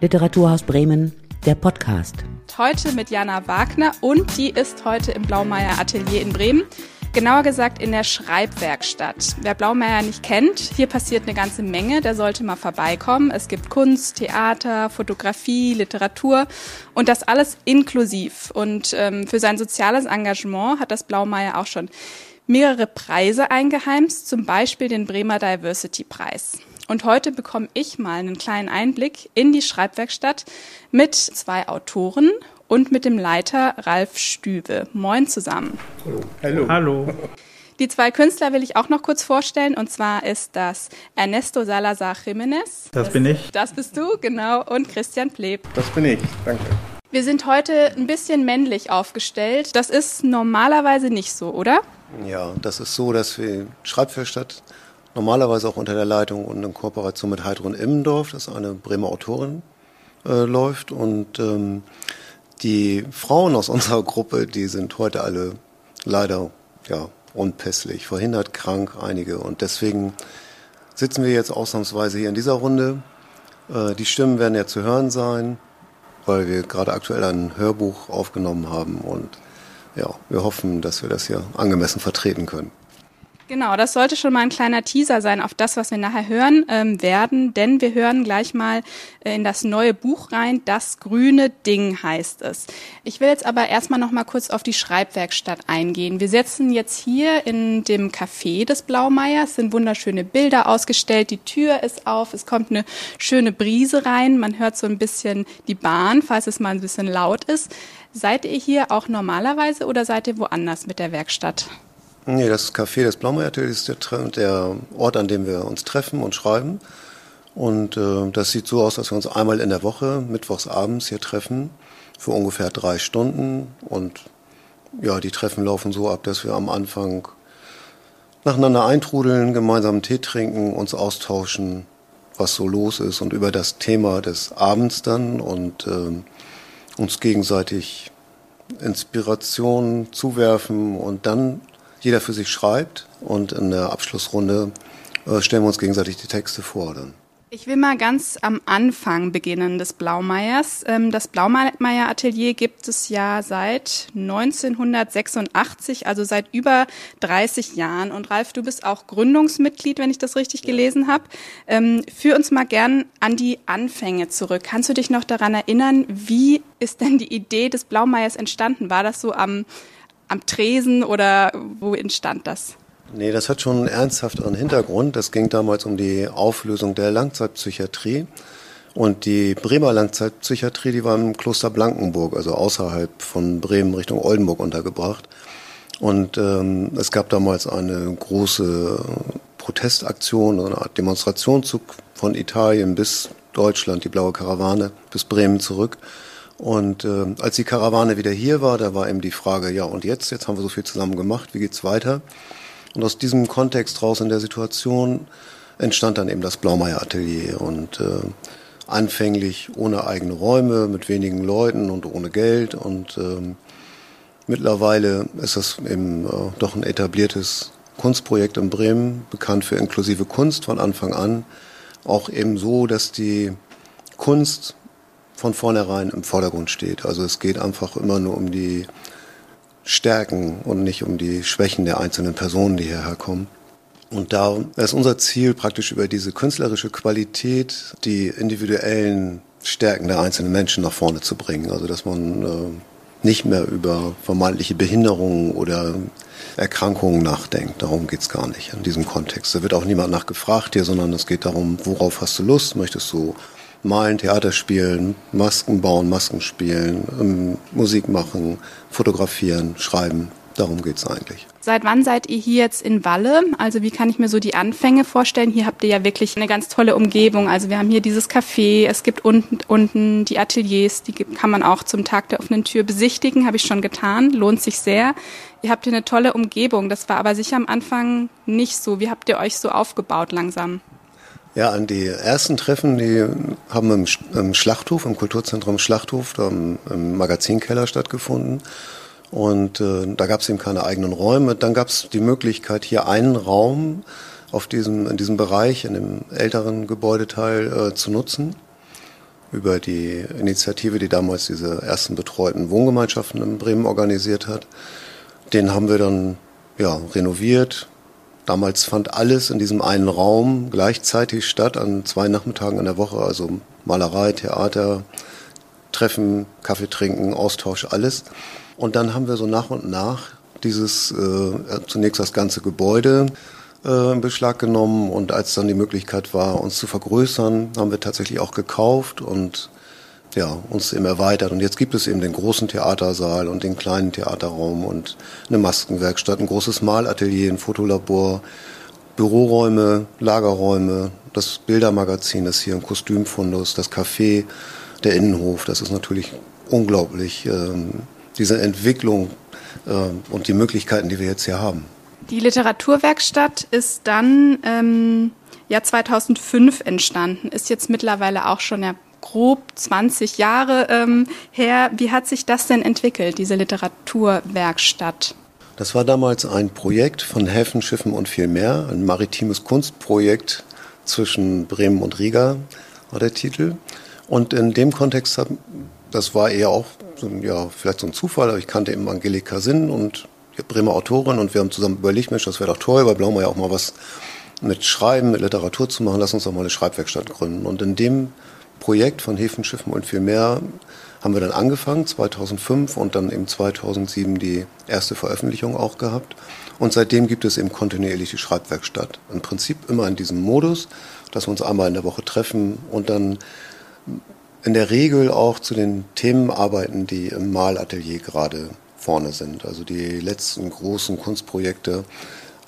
Literaturhaus Bremen, der Podcast. Heute mit Jana Wagner und die ist heute im Blaumeier Atelier in Bremen. Genauer gesagt in der Schreibwerkstatt. Wer Blaumeier nicht kennt, hier passiert eine ganze Menge, der sollte mal vorbeikommen. Es gibt Kunst, Theater, Fotografie, Literatur und das alles inklusiv. Und ähm, für sein soziales Engagement hat das Blaumeier auch schon mehrere Preise eingeheimst, zum Beispiel den Bremer Diversity Preis. Und heute bekomme ich mal einen kleinen Einblick in die Schreibwerkstatt mit zwei Autoren und mit dem Leiter Ralf Stübe. Moin zusammen. Hallo. Hallo. Die zwei Künstler will ich auch noch kurz vorstellen. Und zwar ist das Ernesto Salazar Jiménez. Das bin ich. Das bist du, genau. Und Christian Pleb. Das bin ich. Danke. Wir sind heute ein bisschen männlich aufgestellt. Das ist normalerweise nicht so, oder? Ja, das ist so, dass wir Schreibwerkstatt normalerweise auch unter der Leitung und in Kooperation mit Heidrun Immendorf, das ist eine Bremer Autorin, äh, läuft. Und ähm, die Frauen aus unserer Gruppe, die sind heute alle leider ja, unpässlich, verhindert, krank, einige. Und deswegen sitzen wir jetzt ausnahmsweise hier in dieser Runde. Äh, die Stimmen werden ja zu hören sein, weil wir gerade aktuell ein Hörbuch aufgenommen haben. Und ja, wir hoffen, dass wir das hier angemessen vertreten können. Genau, das sollte schon mal ein kleiner Teaser sein auf das, was wir nachher hören ähm, werden, denn wir hören gleich mal äh, in das neue Buch rein. Das grüne Ding heißt es. Ich will jetzt aber erstmal noch mal kurz auf die Schreibwerkstatt eingehen. Wir sitzen jetzt hier in dem Café des Blaumeiers, sind wunderschöne Bilder ausgestellt, die Tür ist auf, es kommt eine schöne Brise rein, man hört so ein bisschen die Bahn, falls es mal ein bisschen laut ist. Seid ihr hier auch normalerweise oder seid ihr woanders mit der Werkstatt? Nee, das Café des Blaumeiertel ist der, der, Ort, an dem wir uns treffen und schreiben. Und äh, das sieht so aus, dass wir uns einmal in der Woche, mittwochs abends hier treffen, für ungefähr drei Stunden. Und ja, die Treffen laufen so ab, dass wir am Anfang nacheinander eintrudeln, gemeinsam Tee trinken, uns austauschen, was so los ist und über das Thema des Abends dann und äh, uns gegenseitig Inspiration zuwerfen und dann jeder für sich schreibt und in der Abschlussrunde äh, stellen wir uns gegenseitig die Texte vor. Dann. Ich will mal ganz am Anfang beginnen des Blaumeiers. Ähm, das Blaumeier Atelier gibt es ja seit 1986, also seit über 30 Jahren. Und Ralf, du bist auch Gründungsmitglied, wenn ich das richtig gelesen habe. Ähm, führ uns mal gern an die Anfänge zurück. Kannst du dich noch daran erinnern, wie ist denn die Idee des Blaumeiers entstanden? War das so am am Tresen oder wo entstand das? Nee, das hat schon einen ernsthafteren Hintergrund. Das ging damals um die Auflösung der Langzeitpsychiatrie. Und die Bremer Langzeitpsychiatrie, die war im Kloster Blankenburg, also außerhalb von Bremen Richtung Oldenburg untergebracht. Und ähm, es gab damals eine große Protestaktion, eine Art Demonstrationszug von Italien bis Deutschland, die blaue Karawane, bis Bremen zurück. Und äh, als die Karawane wieder hier war, da war eben die Frage, ja und jetzt, jetzt haben wir so viel zusammen gemacht, wie geht's weiter? Und aus diesem Kontext raus in der Situation entstand dann eben das Blaumeier Atelier und äh, anfänglich ohne eigene Räume, mit wenigen Leuten und ohne Geld. Und ähm, mittlerweile ist das eben äh, doch ein etabliertes Kunstprojekt in Bremen, bekannt für inklusive Kunst von Anfang an, auch eben so, dass die Kunst von vornherein im Vordergrund steht. Also es geht einfach immer nur um die Stärken und nicht um die Schwächen der einzelnen Personen, die hierher kommen. Und da ist unser Ziel praktisch über diese künstlerische Qualität die individuellen Stärken der einzelnen Menschen nach vorne zu bringen. Also dass man äh, nicht mehr über vermeintliche Behinderungen oder Erkrankungen nachdenkt. Darum geht's gar nicht in diesem Kontext. Da wird auch niemand nachgefragt hier, sondern es geht darum, worauf hast du Lust? Möchtest du malen, Theater spielen, Masken bauen, Masken spielen, ähm, Musik machen, fotografieren, schreiben. Darum geht's eigentlich. Seit wann seid ihr hier jetzt in Walle? Also wie kann ich mir so die Anfänge vorstellen? Hier habt ihr ja wirklich eine ganz tolle Umgebung. Also wir haben hier dieses Café, es gibt unten, unten die Ateliers, die kann man auch zum Tag der offenen Tür besichtigen, habe ich schon getan, lohnt sich sehr. Ihr habt hier eine tolle Umgebung, das war aber sicher am Anfang nicht so. Wie habt ihr euch so aufgebaut langsam? Ja, an die ersten Treffen, die haben im, im Schlachthof, im Kulturzentrum Schlachthof, da im, im Magazinkeller stattgefunden. Und äh, da gab es eben keine eigenen Räume. Dann gab es die Möglichkeit, hier einen Raum auf diesem, in diesem Bereich, in dem älteren Gebäudeteil, äh, zu nutzen. über die Initiative, die damals diese ersten betreuten Wohngemeinschaften in Bremen organisiert hat. Den haben wir dann ja, renoviert. Damals fand alles in diesem einen Raum gleichzeitig statt, an zwei Nachmittagen in der Woche, also Malerei, Theater, Treffen, Kaffee trinken, Austausch, alles. Und dann haben wir so nach und nach dieses, äh, zunächst das ganze Gebäude äh, in Beschlag genommen und als dann die Möglichkeit war, uns zu vergrößern, haben wir tatsächlich auch gekauft und ja, uns eben erweitert. Und jetzt gibt es eben den großen Theatersaal und den kleinen Theaterraum und eine Maskenwerkstatt, ein großes Malatelier, ein Fotolabor, Büroräume, Lagerräume, das Bildermagazin ist hier, ein Kostümfundus, das Café, der Innenhof. Das ist natürlich unglaublich, ähm, diese Entwicklung äh, und die Möglichkeiten, die wir jetzt hier haben. Die Literaturwerkstatt ist dann ähm, ja 2005 entstanden, ist jetzt mittlerweile auch schon ja grob 20 Jahre ähm, her. Wie hat sich das denn entwickelt, diese Literaturwerkstatt? Das war damals ein Projekt von Häfen, Schiffen und viel mehr, ein maritimes Kunstprojekt zwischen Bremen und Riga war der Titel. Und in dem Kontext, das war eher auch so, ja, vielleicht so ein Zufall, aber ich kannte eben Angelika Sinn und Bremer Autorin und wir haben zusammen überlegt, Mensch, das wäre doch toll, weil Blaumeier auch mal was mit Schreiben, mit Literatur zu machen, lass uns doch mal eine Schreibwerkstatt gründen. Und in dem Projekt von Häfen, Schiffen und viel mehr haben wir dann angefangen, 2005 und dann eben 2007 die erste Veröffentlichung auch gehabt. Und seitdem gibt es eben kontinuierlich die Schreibwerkstatt. Im Prinzip immer in diesem Modus, dass wir uns einmal in der Woche treffen und dann in der Regel auch zu den Themen arbeiten, die im Malatelier gerade vorne sind. Also die letzten großen Kunstprojekte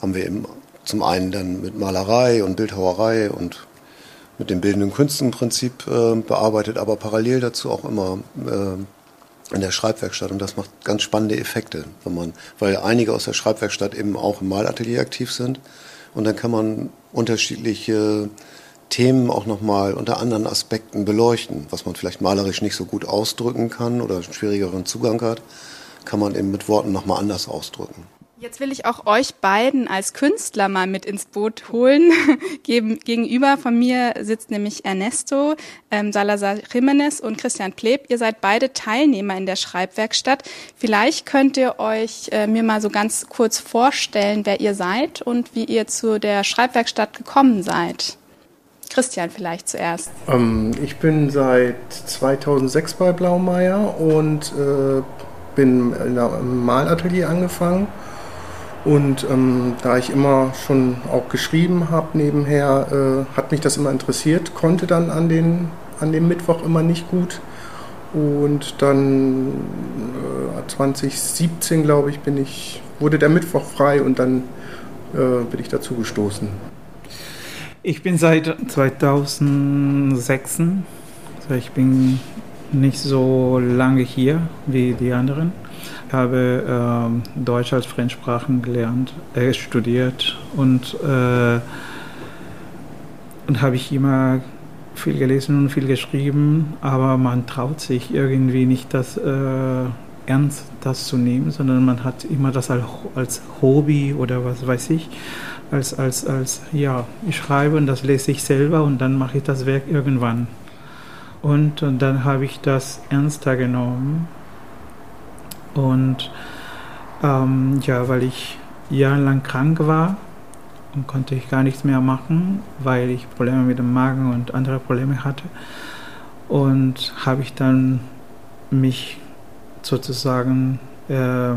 haben wir eben zum einen dann mit Malerei und Bildhauerei und mit den bildenden Künsten im Prinzip äh, bearbeitet, aber parallel dazu auch immer äh, in der Schreibwerkstatt und das macht ganz spannende Effekte, wenn man, weil einige aus der Schreibwerkstatt eben auch im Malatelier aktiv sind und dann kann man unterschiedliche Themen auch nochmal unter anderen Aspekten beleuchten, was man vielleicht malerisch nicht so gut ausdrücken kann oder schwierigeren Zugang hat, kann man eben mit Worten nochmal anders ausdrücken. Jetzt will ich auch euch beiden als Künstler mal mit ins Boot holen. Gegenüber von mir sitzt nämlich Ernesto ähm, Salazar Jimenez und Christian Pleb. Ihr seid beide Teilnehmer in der Schreibwerkstatt. Vielleicht könnt ihr euch äh, mir mal so ganz kurz vorstellen, wer ihr seid und wie ihr zu der Schreibwerkstatt gekommen seid. Christian vielleicht zuerst. Ähm, ich bin seit 2006 bei Blaumeier und äh, bin in einem Malatelier angefangen und ähm, da ich immer schon auch geschrieben habe nebenher, äh, hat mich das immer interessiert, konnte dann an, den, an dem Mittwoch immer nicht gut. Und dann äh, 2017, glaube ich, bin ich, wurde der Mittwoch frei und dann äh, bin ich dazu gestoßen. Ich bin seit 2006, also ich bin nicht so lange hier wie die anderen habe ähm, Deutsch als Fremdsprachen gelernt, äh, studiert und, äh, und habe ich immer viel gelesen und viel geschrieben, aber man traut sich irgendwie nicht, das äh, ernst das zu nehmen, sondern man hat immer das als, als Hobby oder was weiß ich, als, als, als, ja, ich schreibe und das lese ich selber und dann mache ich das Werk irgendwann. Und, und dann habe ich das ernster genommen und ähm, ja, weil ich jahrelang krank war und konnte ich gar nichts mehr machen, weil ich Probleme mit dem Magen und andere Probleme hatte. Und habe ich dann mich sozusagen äh,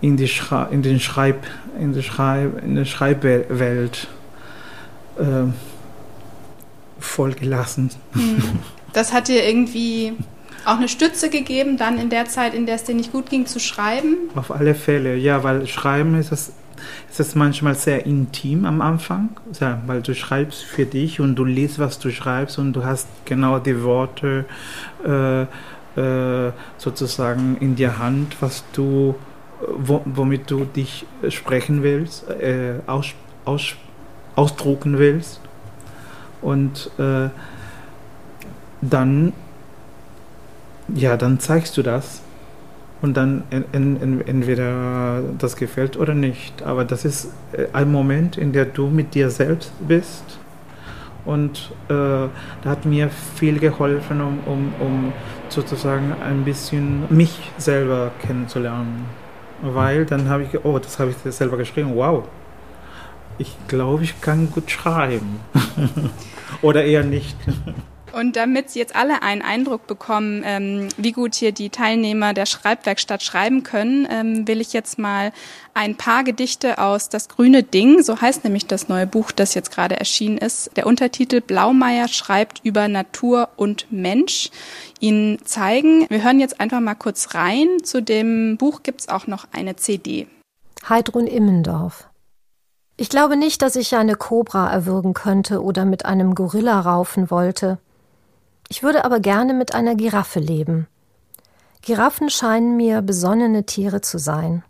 in, die in den Schreib in die Schreib in der Schreibwelt äh, vollgelassen. Hm. Das hat dir irgendwie auch eine Stütze gegeben, dann in der Zeit, in der es dir nicht gut ging, zu schreiben? Auf alle Fälle, ja, weil Schreiben ist es, ist es manchmal sehr intim am Anfang, ja, weil du schreibst für dich und du liest, was du schreibst und du hast genau die Worte äh, äh, sozusagen in der Hand, was du, wo, womit du dich sprechen willst, äh, aus, aus, ausdrucken willst. Und äh, dann ja, dann zeigst du das und dann in, in, entweder das gefällt oder nicht. Aber das ist äh, ein Moment, in der du mit dir selbst bist Und äh, da hat mir viel geholfen, um, um, um sozusagen ein bisschen mich selber kennenzulernen. Weil dann habe ich, oh, das habe ich selber geschrieben, wow, ich glaube, ich kann gut schreiben. Oder eher nicht. Und damit Sie jetzt alle einen Eindruck bekommen, ähm, wie gut hier die Teilnehmer der Schreibwerkstatt schreiben können, ähm, will ich jetzt mal ein paar Gedichte aus Das grüne Ding, so heißt nämlich das neue Buch, das jetzt gerade erschienen ist. Der Untertitel Blaumeier schreibt über Natur und Mensch, Ihnen zeigen. Wir hören jetzt einfach mal kurz rein. Zu dem Buch gibt's auch noch eine CD. Heidrun Immendorf. Ich glaube nicht, dass ich eine Kobra erwürgen könnte oder mit einem Gorilla raufen wollte. Ich würde aber gerne mit einer Giraffe leben. Giraffen scheinen mir besonnene Tiere zu sein.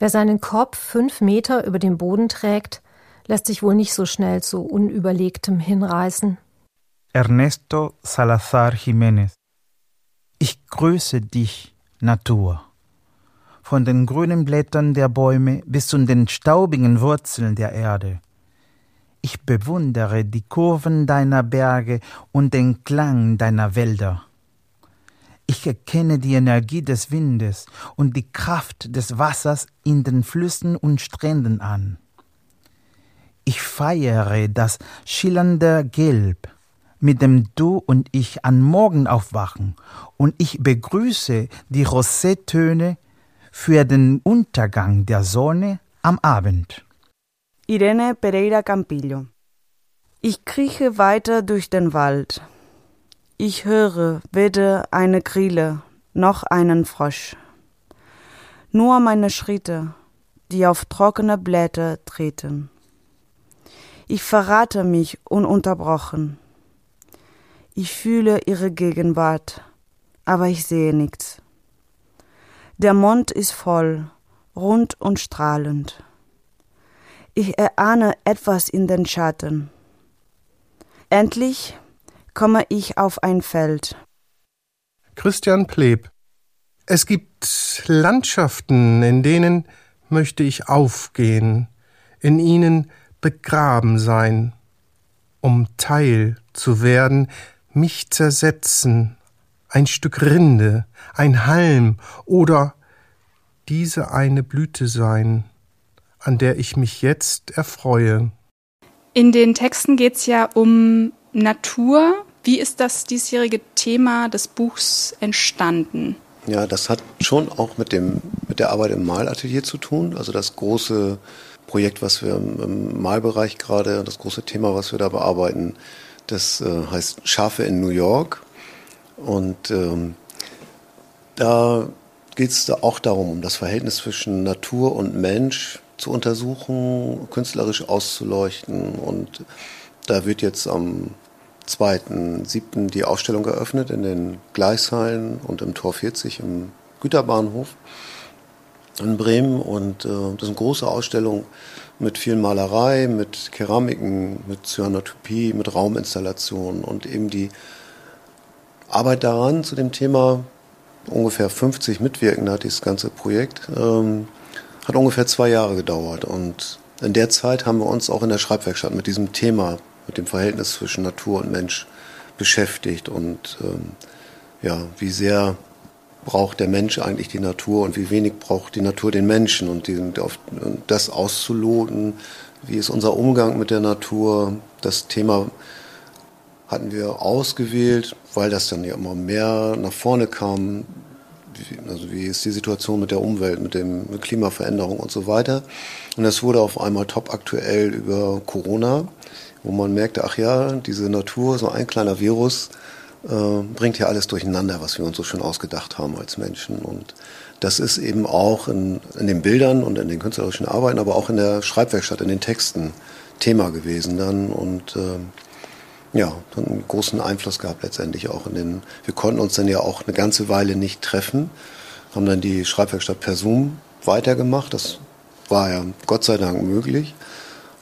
Wer seinen Kopf fünf Meter über den Boden trägt, lässt sich wohl nicht so schnell zu Unüberlegtem hinreißen. Ernesto Salazar Jiménez Ich grüße dich, Natur. Von den grünen Blättern der Bäume bis zu den staubigen Wurzeln der Erde. Ich bewundere die Kurven deiner Berge und den Klang deiner Wälder. Ich erkenne die Energie des Windes und die Kraft des Wassers in den Flüssen und Stränden an. Ich feiere das schillernde Gelb, mit dem du und ich an Morgen aufwachen, und ich begrüße die Rosettöne für den Untergang der Sonne am Abend. Irene Pereira Campillo. Ich krieche weiter durch den Wald. Ich höre weder eine Grille noch einen Frosch. Nur meine Schritte, die auf trockene Blätter treten. Ich verrate mich ununterbrochen. Ich fühle ihre Gegenwart, aber ich sehe nichts. Der Mond ist voll, rund und strahlend. Ich erahne etwas in den Schatten. Endlich komme ich auf ein Feld. Christian Pleb. Es gibt Landschaften, in denen möchte ich aufgehen, in ihnen begraben sein, um Teil zu werden, mich zersetzen, ein Stück Rinde, ein Halm oder diese eine Blüte sein an der ich mich jetzt erfreue. In den Texten geht es ja um Natur. Wie ist das diesjährige Thema des Buchs entstanden? Ja, das hat schon auch mit, dem, mit der Arbeit im Malatelier zu tun. Also das große Projekt, was wir im, Malbereich gerade, das große Thema, was wir da bearbeiten, das äh, heißt Schafe in New York. Und ähm, da geht es da auch darum, um das Verhältnis zwischen Natur und Mensch, zu untersuchen, künstlerisch auszuleuchten. Und da wird jetzt am 2.7. die Ausstellung eröffnet in den Gleishallen und im Tor 40 im Güterbahnhof in Bremen. Und äh, das ist eine große Ausstellung mit viel Malerei, mit Keramiken, mit Cyanotopie, mit Rauminstallationen und eben die Arbeit daran zu dem Thema. Ungefähr 50 Mitwirkende hat dieses ganze Projekt. Ähm, hat ungefähr zwei Jahre gedauert und in der Zeit haben wir uns auch in der Schreibwerkstatt mit diesem Thema, mit dem Verhältnis zwischen Natur und Mensch beschäftigt und ähm, ja, wie sehr braucht der Mensch eigentlich die Natur und wie wenig braucht die Natur den Menschen und, die, und das auszuloten, wie ist unser Umgang mit der Natur. Das Thema hatten wir ausgewählt, weil das dann ja immer mehr nach vorne kam, also wie ist die Situation mit der Umwelt, mit dem Klimaveränderung und so weiter. Und das wurde auf einmal top aktuell über Corona, wo man merkte, ach ja, diese Natur, so ein kleiner Virus, äh, bringt ja alles durcheinander, was wir uns so schön ausgedacht haben als Menschen. Und das ist eben auch in, in den Bildern und in den künstlerischen Arbeiten, aber auch in der Schreibwerkstatt, in den Texten Thema gewesen dann. Und äh, ja, einen großen Einfluss gehabt letztendlich auch in den, wir konnten uns dann ja auch eine ganze Weile nicht treffen, haben dann die Schreibwerkstatt per Zoom weitergemacht. Das war ja Gott sei Dank möglich.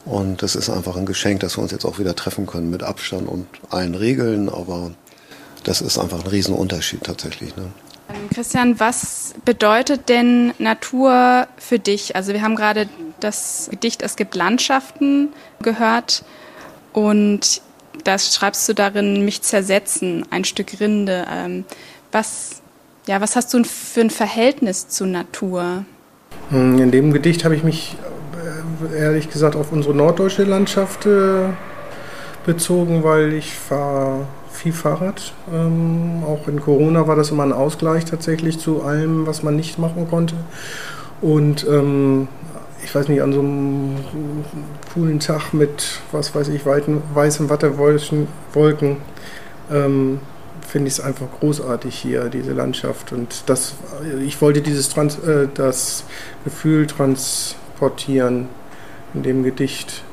Und das ist einfach ein Geschenk, dass wir uns jetzt auch wieder treffen können mit Abstand und allen Regeln. Aber das ist einfach ein Riesenunterschied tatsächlich. Ne? Ähm, Christian, was bedeutet denn Natur für dich? Also wir haben gerade das Gedicht Es gibt Landschaften gehört und da schreibst du darin, mich zersetzen, ein Stück Rinde. Ähm, was, ja, was hast du für ein Verhältnis zur Natur? Hm, in dem Gedicht habe ich mich äh, ehrlich gesagt auf unsere norddeutsche Landschaft äh, bezogen, weil ich fahre viel Fahrrad. Ähm, auch in Corona war das immer ein Ausgleich tatsächlich zu allem, was man nicht machen konnte. Und ähm, ich weiß nicht, an so einem coolen Tag mit, was weiß ich, weiten, weißen Wattewolken, ähm, finde ich es einfach großartig hier, diese Landschaft. Und das, ich wollte dieses Trans, äh, das Gefühl transportieren in dem Gedicht,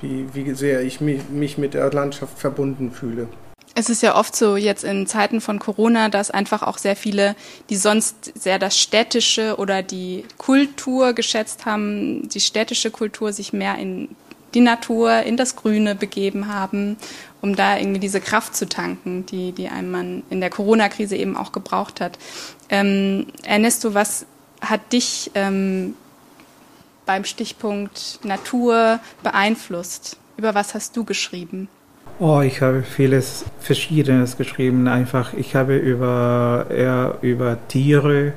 wie, wie sehr ich mich, mich mit der Landschaft verbunden fühle. Es ist ja oft so jetzt in Zeiten von Corona, dass einfach auch sehr viele, die sonst sehr das städtische oder die Kultur geschätzt haben, die städtische Kultur sich mehr in die Natur, in das Grüne begeben haben, um da irgendwie diese Kraft zu tanken, die, die einem man in der Corona-Krise eben auch gebraucht hat. Ähm, Ernesto, was hat dich ähm, beim Stichpunkt Natur beeinflusst? Über was hast du geschrieben? Oh, ich habe vieles Verschiedenes geschrieben. Einfach, ich habe über eher über Tiere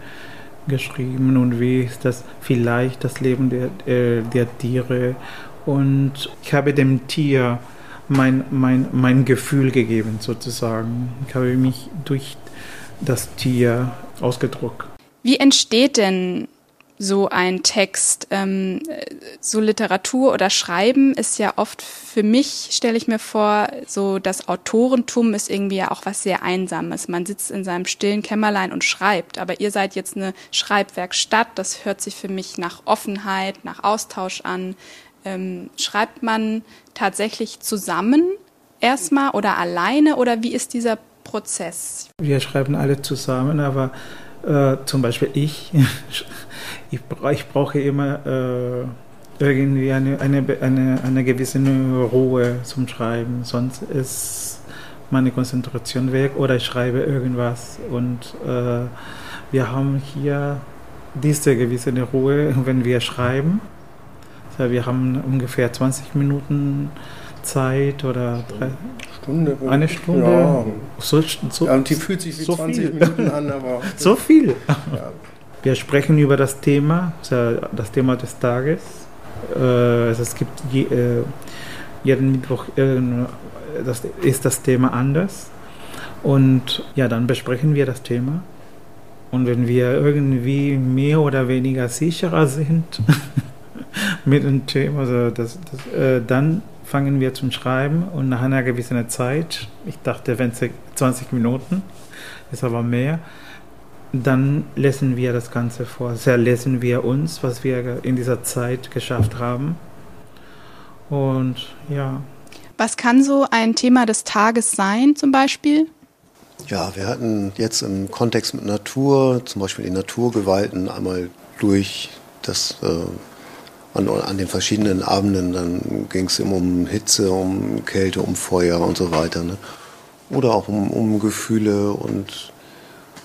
geschrieben und wie ist das vielleicht das Leben der, äh, der Tiere. Und ich habe dem Tier mein, mein, mein Gefühl gegeben, sozusagen. Ich habe mich durch das Tier ausgedruckt. Wie entsteht denn so ein Text. Ähm, so Literatur oder Schreiben ist ja oft für mich, stelle ich mir vor, so das Autorentum ist irgendwie ja auch was sehr Einsames. Man sitzt in seinem stillen Kämmerlein und schreibt, aber ihr seid jetzt eine Schreibwerkstatt. Das hört sich für mich nach Offenheit, nach Austausch an. Ähm, schreibt man tatsächlich zusammen erstmal oder alleine oder wie ist dieser Prozess? Wir schreiben alle zusammen, aber äh, zum Beispiel ich, ich, ich brauche immer äh, irgendwie eine, eine, eine, eine gewisse Ruhe zum Schreiben, sonst ist meine Konzentration weg oder ich schreibe irgendwas. Und äh, wir haben hier diese gewisse Ruhe, wenn wir schreiben. Also wir haben ungefähr 20 Minuten Zeit oder Stunde. Eine Stunde? Ja. So, so, ja, die fühlt sich wie so 20 viel. Minuten an, aber. so viel. Ja. Wir sprechen über das Thema, das Thema des Tages. Äh, es gibt je, äh, jeden Mittwoch das ist das Thema anders. Und ja, dann besprechen wir das Thema. Und wenn wir irgendwie mehr oder weniger sicherer sind mit dem Thema, also das, das, äh, dann fangen wir zum Schreiben und nach einer gewissen Zeit, ich dachte, wenn es 20 Minuten, ist aber mehr, dann lesen wir das Ganze vor. Sehr lesen wir uns, was wir in dieser Zeit geschafft haben. Und ja. Was kann so ein Thema des Tages sein, zum Beispiel? Ja, wir hatten jetzt im Kontext mit Natur, zum Beispiel die Naturgewalten, einmal durch das äh, an, an den verschiedenen Abenden, dann ging es immer um Hitze, um Kälte, um Feuer und so weiter. Ne? Oder auch um, um Gefühle und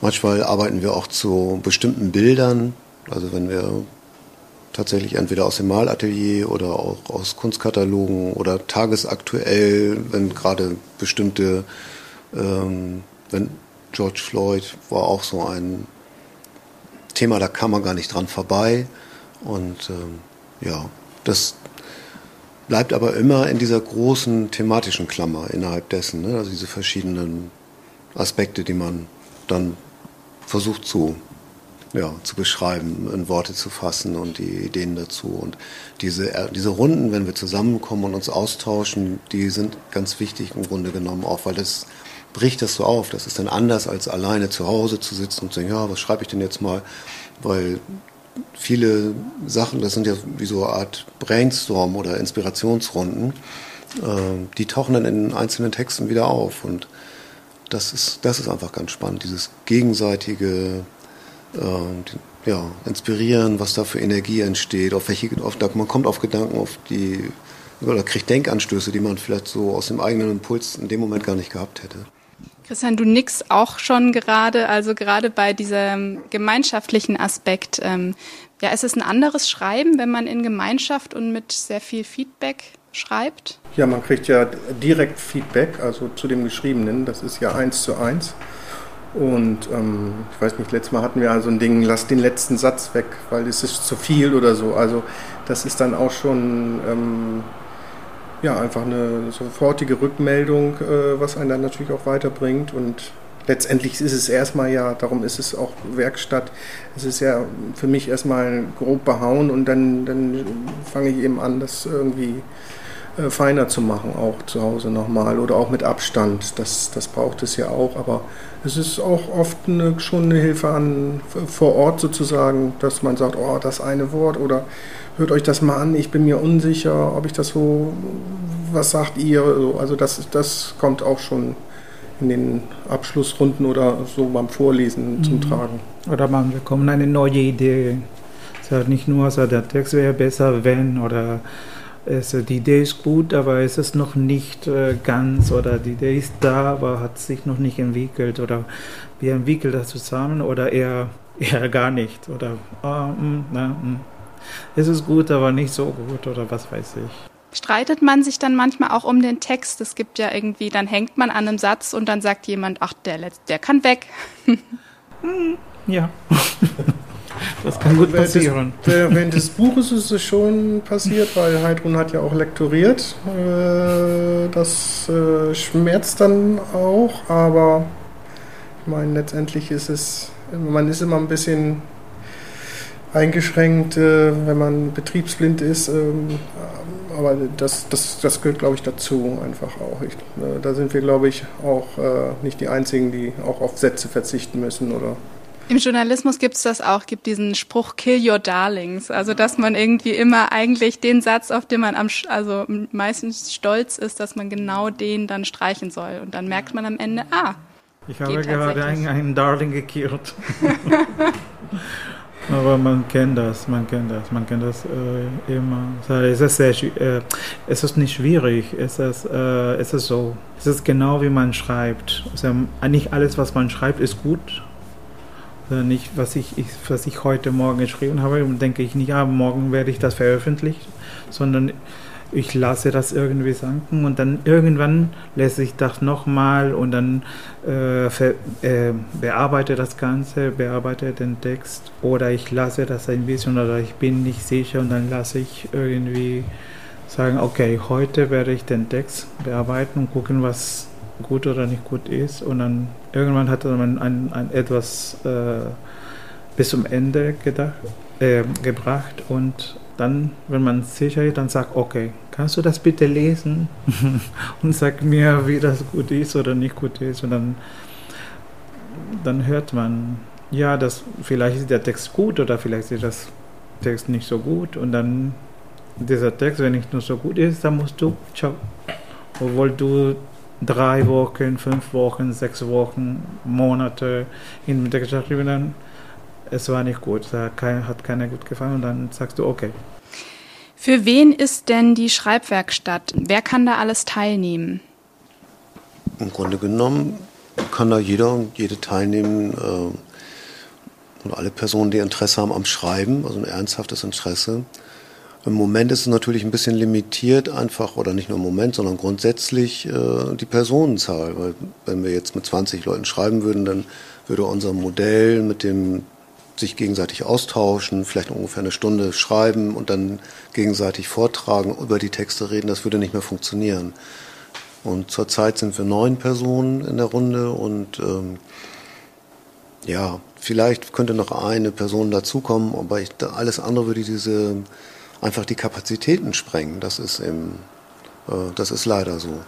manchmal arbeiten wir auch zu bestimmten Bildern. Also wenn wir tatsächlich entweder aus dem Malatelier oder auch aus Kunstkatalogen oder tagesaktuell, wenn gerade bestimmte, ähm, wenn George Floyd war auch so ein Thema, da kam man gar nicht dran vorbei. Und ähm, ja, das bleibt aber immer in dieser großen thematischen Klammer innerhalb dessen, ne? also diese verschiedenen Aspekte, die man dann versucht zu, ja, zu beschreiben, in Worte zu fassen und die Ideen dazu. Und diese, äh, diese Runden, wenn wir zusammenkommen und uns austauschen, die sind ganz wichtig im Grunde genommen, auch weil das bricht das so auf. Das ist dann anders, als alleine zu Hause zu sitzen und zu sagen, ja, was schreibe ich denn jetzt mal? Weil viele Sachen, das sind ja wie so eine Art Brainstorm oder Inspirationsrunden, äh, die tauchen dann in einzelnen Texten wieder auf. Und das ist, das ist einfach ganz spannend, dieses gegenseitige äh, ja, Inspirieren, was da für Energie entsteht, auf welche, auf, man kommt auf Gedanken, auf die, oder kriegt Denkanstöße, die man vielleicht so aus dem eigenen Impuls in dem Moment gar nicht gehabt hätte. Christian, du nix auch schon gerade, also gerade bei diesem gemeinschaftlichen Aspekt. Ähm, ja, ist es ein anderes Schreiben, wenn man in Gemeinschaft und mit sehr viel Feedback schreibt? Ja, man kriegt ja direkt Feedback, also zu dem Geschriebenen. Das ist ja eins zu eins. Und ähm, ich weiß nicht, letztes Mal hatten wir so ein Ding, lass den letzten Satz weg, weil es ist zu viel oder so. Also das ist dann auch schon ähm, ja, einfach eine sofortige Rückmeldung, äh, was einen dann natürlich auch weiterbringt. Und letztendlich ist es erstmal ja, darum ist es auch Werkstatt, es ist ja für mich erstmal grob behauen und dann, dann fange ich eben an, das irgendwie äh, feiner zu machen, auch zu Hause nochmal oder auch mit Abstand. Das, das braucht es ja auch, aber es ist auch oft eine, schon eine Hilfe an vor Ort sozusagen, dass man sagt, oh, das eine Wort oder hört euch das mal an, ich bin mir unsicher, ob ich das so, was sagt ihr? Also das, das kommt auch schon in den Abschlussrunden oder so beim Vorlesen mhm. zum Tragen. Oder man bekommt eine neue Idee. Es ist nicht nur so, der Text wäre besser, wenn oder es, die Idee ist gut, aber es ist noch nicht äh, ganz oder die Idee ist da, aber hat sich noch nicht entwickelt oder wir entwickeln das zusammen oder eher, eher gar nicht oder oh, mh, na, mh. Es ist gut, aber nicht so gut oder was weiß ich. Streitet man sich dann manchmal auch um den Text? Es gibt ja irgendwie, dann hängt man an einem Satz und dann sagt jemand, ach, der, der kann weg. ja. Das kann gut passieren. Während des Buches ist es schon passiert, weil Heidrun hat ja auch lektoriert. Äh, das äh, schmerzt dann auch, aber ich meine, letztendlich ist es, man ist immer ein bisschen eingeschränkt, äh, wenn man betriebsblind ist. Ähm, aber das, das, das gehört, glaube ich, dazu einfach auch. Ich, da sind wir, glaube ich, auch nicht die Einzigen, die auch auf Sätze verzichten müssen oder im Journalismus gibt es das auch, gibt diesen Spruch Kill your darlings. Also dass man irgendwie immer eigentlich den Satz, auf den man am also meistens stolz ist, dass man genau den dann streichen soll. Und dann merkt man am Ende, ah. Ich habe gerade einen, einen Darling gekillt. Aber man kennt das, man kennt das, man kennt das äh, immer. Es ist, sehr, äh, es ist nicht schwierig, es ist, äh, es ist so. Es ist genau wie man schreibt. Also nicht alles, was man schreibt, ist gut äh, nicht, was ich, ich, was ich heute Morgen geschrieben habe, denke ich nicht, ah, morgen werde ich das veröffentlichen, sondern ich lasse das irgendwie sanken und dann irgendwann lese ich das nochmal und dann äh, ver, äh, bearbeite das Ganze, bearbeite den Text oder ich lasse das ein bisschen oder ich bin nicht sicher und dann lasse ich irgendwie sagen, okay, heute werde ich den Text bearbeiten und gucken, was gut oder nicht gut ist. Und dann irgendwann hat man ein, ein etwas äh, bis zum Ende gedacht, äh, gebracht und dann, wenn man sicher ist, dann sagt, okay, kannst du das bitte lesen und sag mir, wie das gut ist oder nicht gut ist. Und dann, dann hört man, ja, das, vielleicht ist der Text gut oder vielleicht ist das Text nicht so gut. Und dann dieser Text, wenn nicht nur so gut ist, dann musst du. Obwohl du drei Wochen, fünf Wochen, sechs Wochen, Monate in mit der geschrieben, es war nicht gut, hat keiner gut gefallen und dann sagst du, okay. Für wen ist denn die Schreibwerkstatt? Wer kann da alles teilnehmen? Im Grunde genommen kann da jeder und jede teilnehmen äh, und alle Personen, die Interesse haben am Schreiben, also ein ernsthaftes Interesse. Im Moment ist es natürlich ein bisschen limitiert, einfach, oder nicht nur im Moment, sondern grundsätzlich äh, die Personenzahl. Weil wenn wir jetzt mit 20 Leuten schreiben würden, dann würde unser Modell mit dem sich gegenseitig austauschen, vielleicht ungefähr eine Stunde schreiben und dann gegenseitig vortragen, über die Texte reden, das würde nicht mehr funktionieren. Und zurzeit sind wir neun Personen in der Runde und ähm, ja, vielleicht könnte noch eine Person dazukommen, aber ich, alles andere würde diese einfach die Kapazitäten sprengen. Das ist, im, äh, das ist leider so.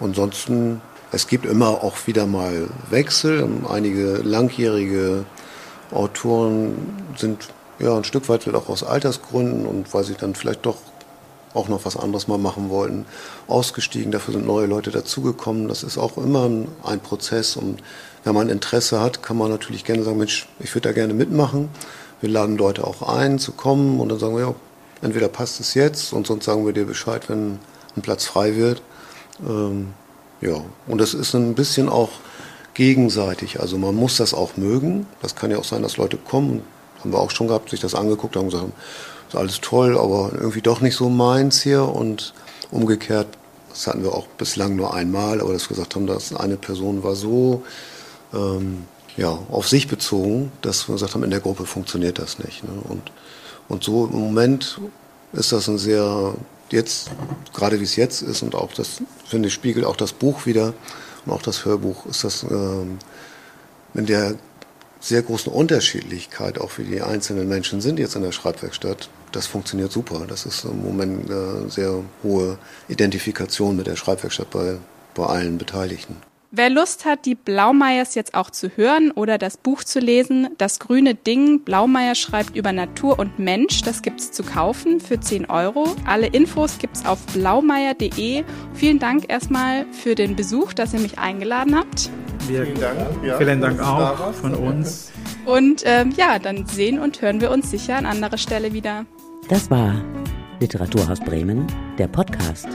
Ansonsten, es gibt immer auch wieder mal Wechsel. Einige langjährige Autoren sind ja ein Stück weit auch aus Altersgründen und weil sie dann vielleicht doch auch noch was anderes mal machen wollten, ausgestiegen. Dafür sind neue Leute dazugekommen. Das ist auch immer ein Prozess. Und wenn man Interesse hat, kann man natürlich gerne sagen, Mensch, ich würde da gerne mitmachen. Wir laden Leute auch ein zu kommen und dann sagen wir, ja, entweder passt es jetzt und sonst sagen wir dir Bescheid, wenn ein Platz frei wird. Ähm, ja, und das ist ein bisschen auch gegenseitig. Also man muss das auch mögen. Das kann ja auch sein, dass Leute kommen, haben wir auch schon gehabt, sich das angeguckt haben und gesagt, ist alles toll, aber irgendwie doch nicht so meins hier und umgekehrt, das hatten wir auch bislang nur einmal, aber dass wir gesagt haben, dass eine Person war so ähm, ja, auf sich bezogen, dass wir gesagt haben, in der Gruppe funktioniert das nicht. Ne? Und, und so im Moment ist das ein sehr, jetzt, gerade wie es jetzt ist und auch das, finde ich, spiegelt auch das Buch wieder und auch das Hörbuch, ist das ähm, in der sehr großen Unterschiedlichkeit, auch wie die einzelnen Menschen sind jetzt in der Schreibwerkstatt, das funktioniert super. Das ist im Moment eine sehr hohe Identifikation mit der Schreibwerkstatt bei, bei allen Beteiligten. Wer Lust hat, die Blaumeyers jetzt auch zu hören oder das Buch zu lesen, Das grüne Ding, Blaumeier schreibt über Natur und Mensch, das gibt's zu kaufen für 10 Euro. Alle Infos gibt's auf blaumeier.de. Vielen Dank erstmal für den Besuch, dass ihr mich eingeladen habt. Wir, vielen Dank, ja, vielen Dank auch von uns. Und ähm, ja, dann sehen und hören wir uns sicher an anderer Stelle wieder. Das war Literaturhaus Bremen, der Podcast.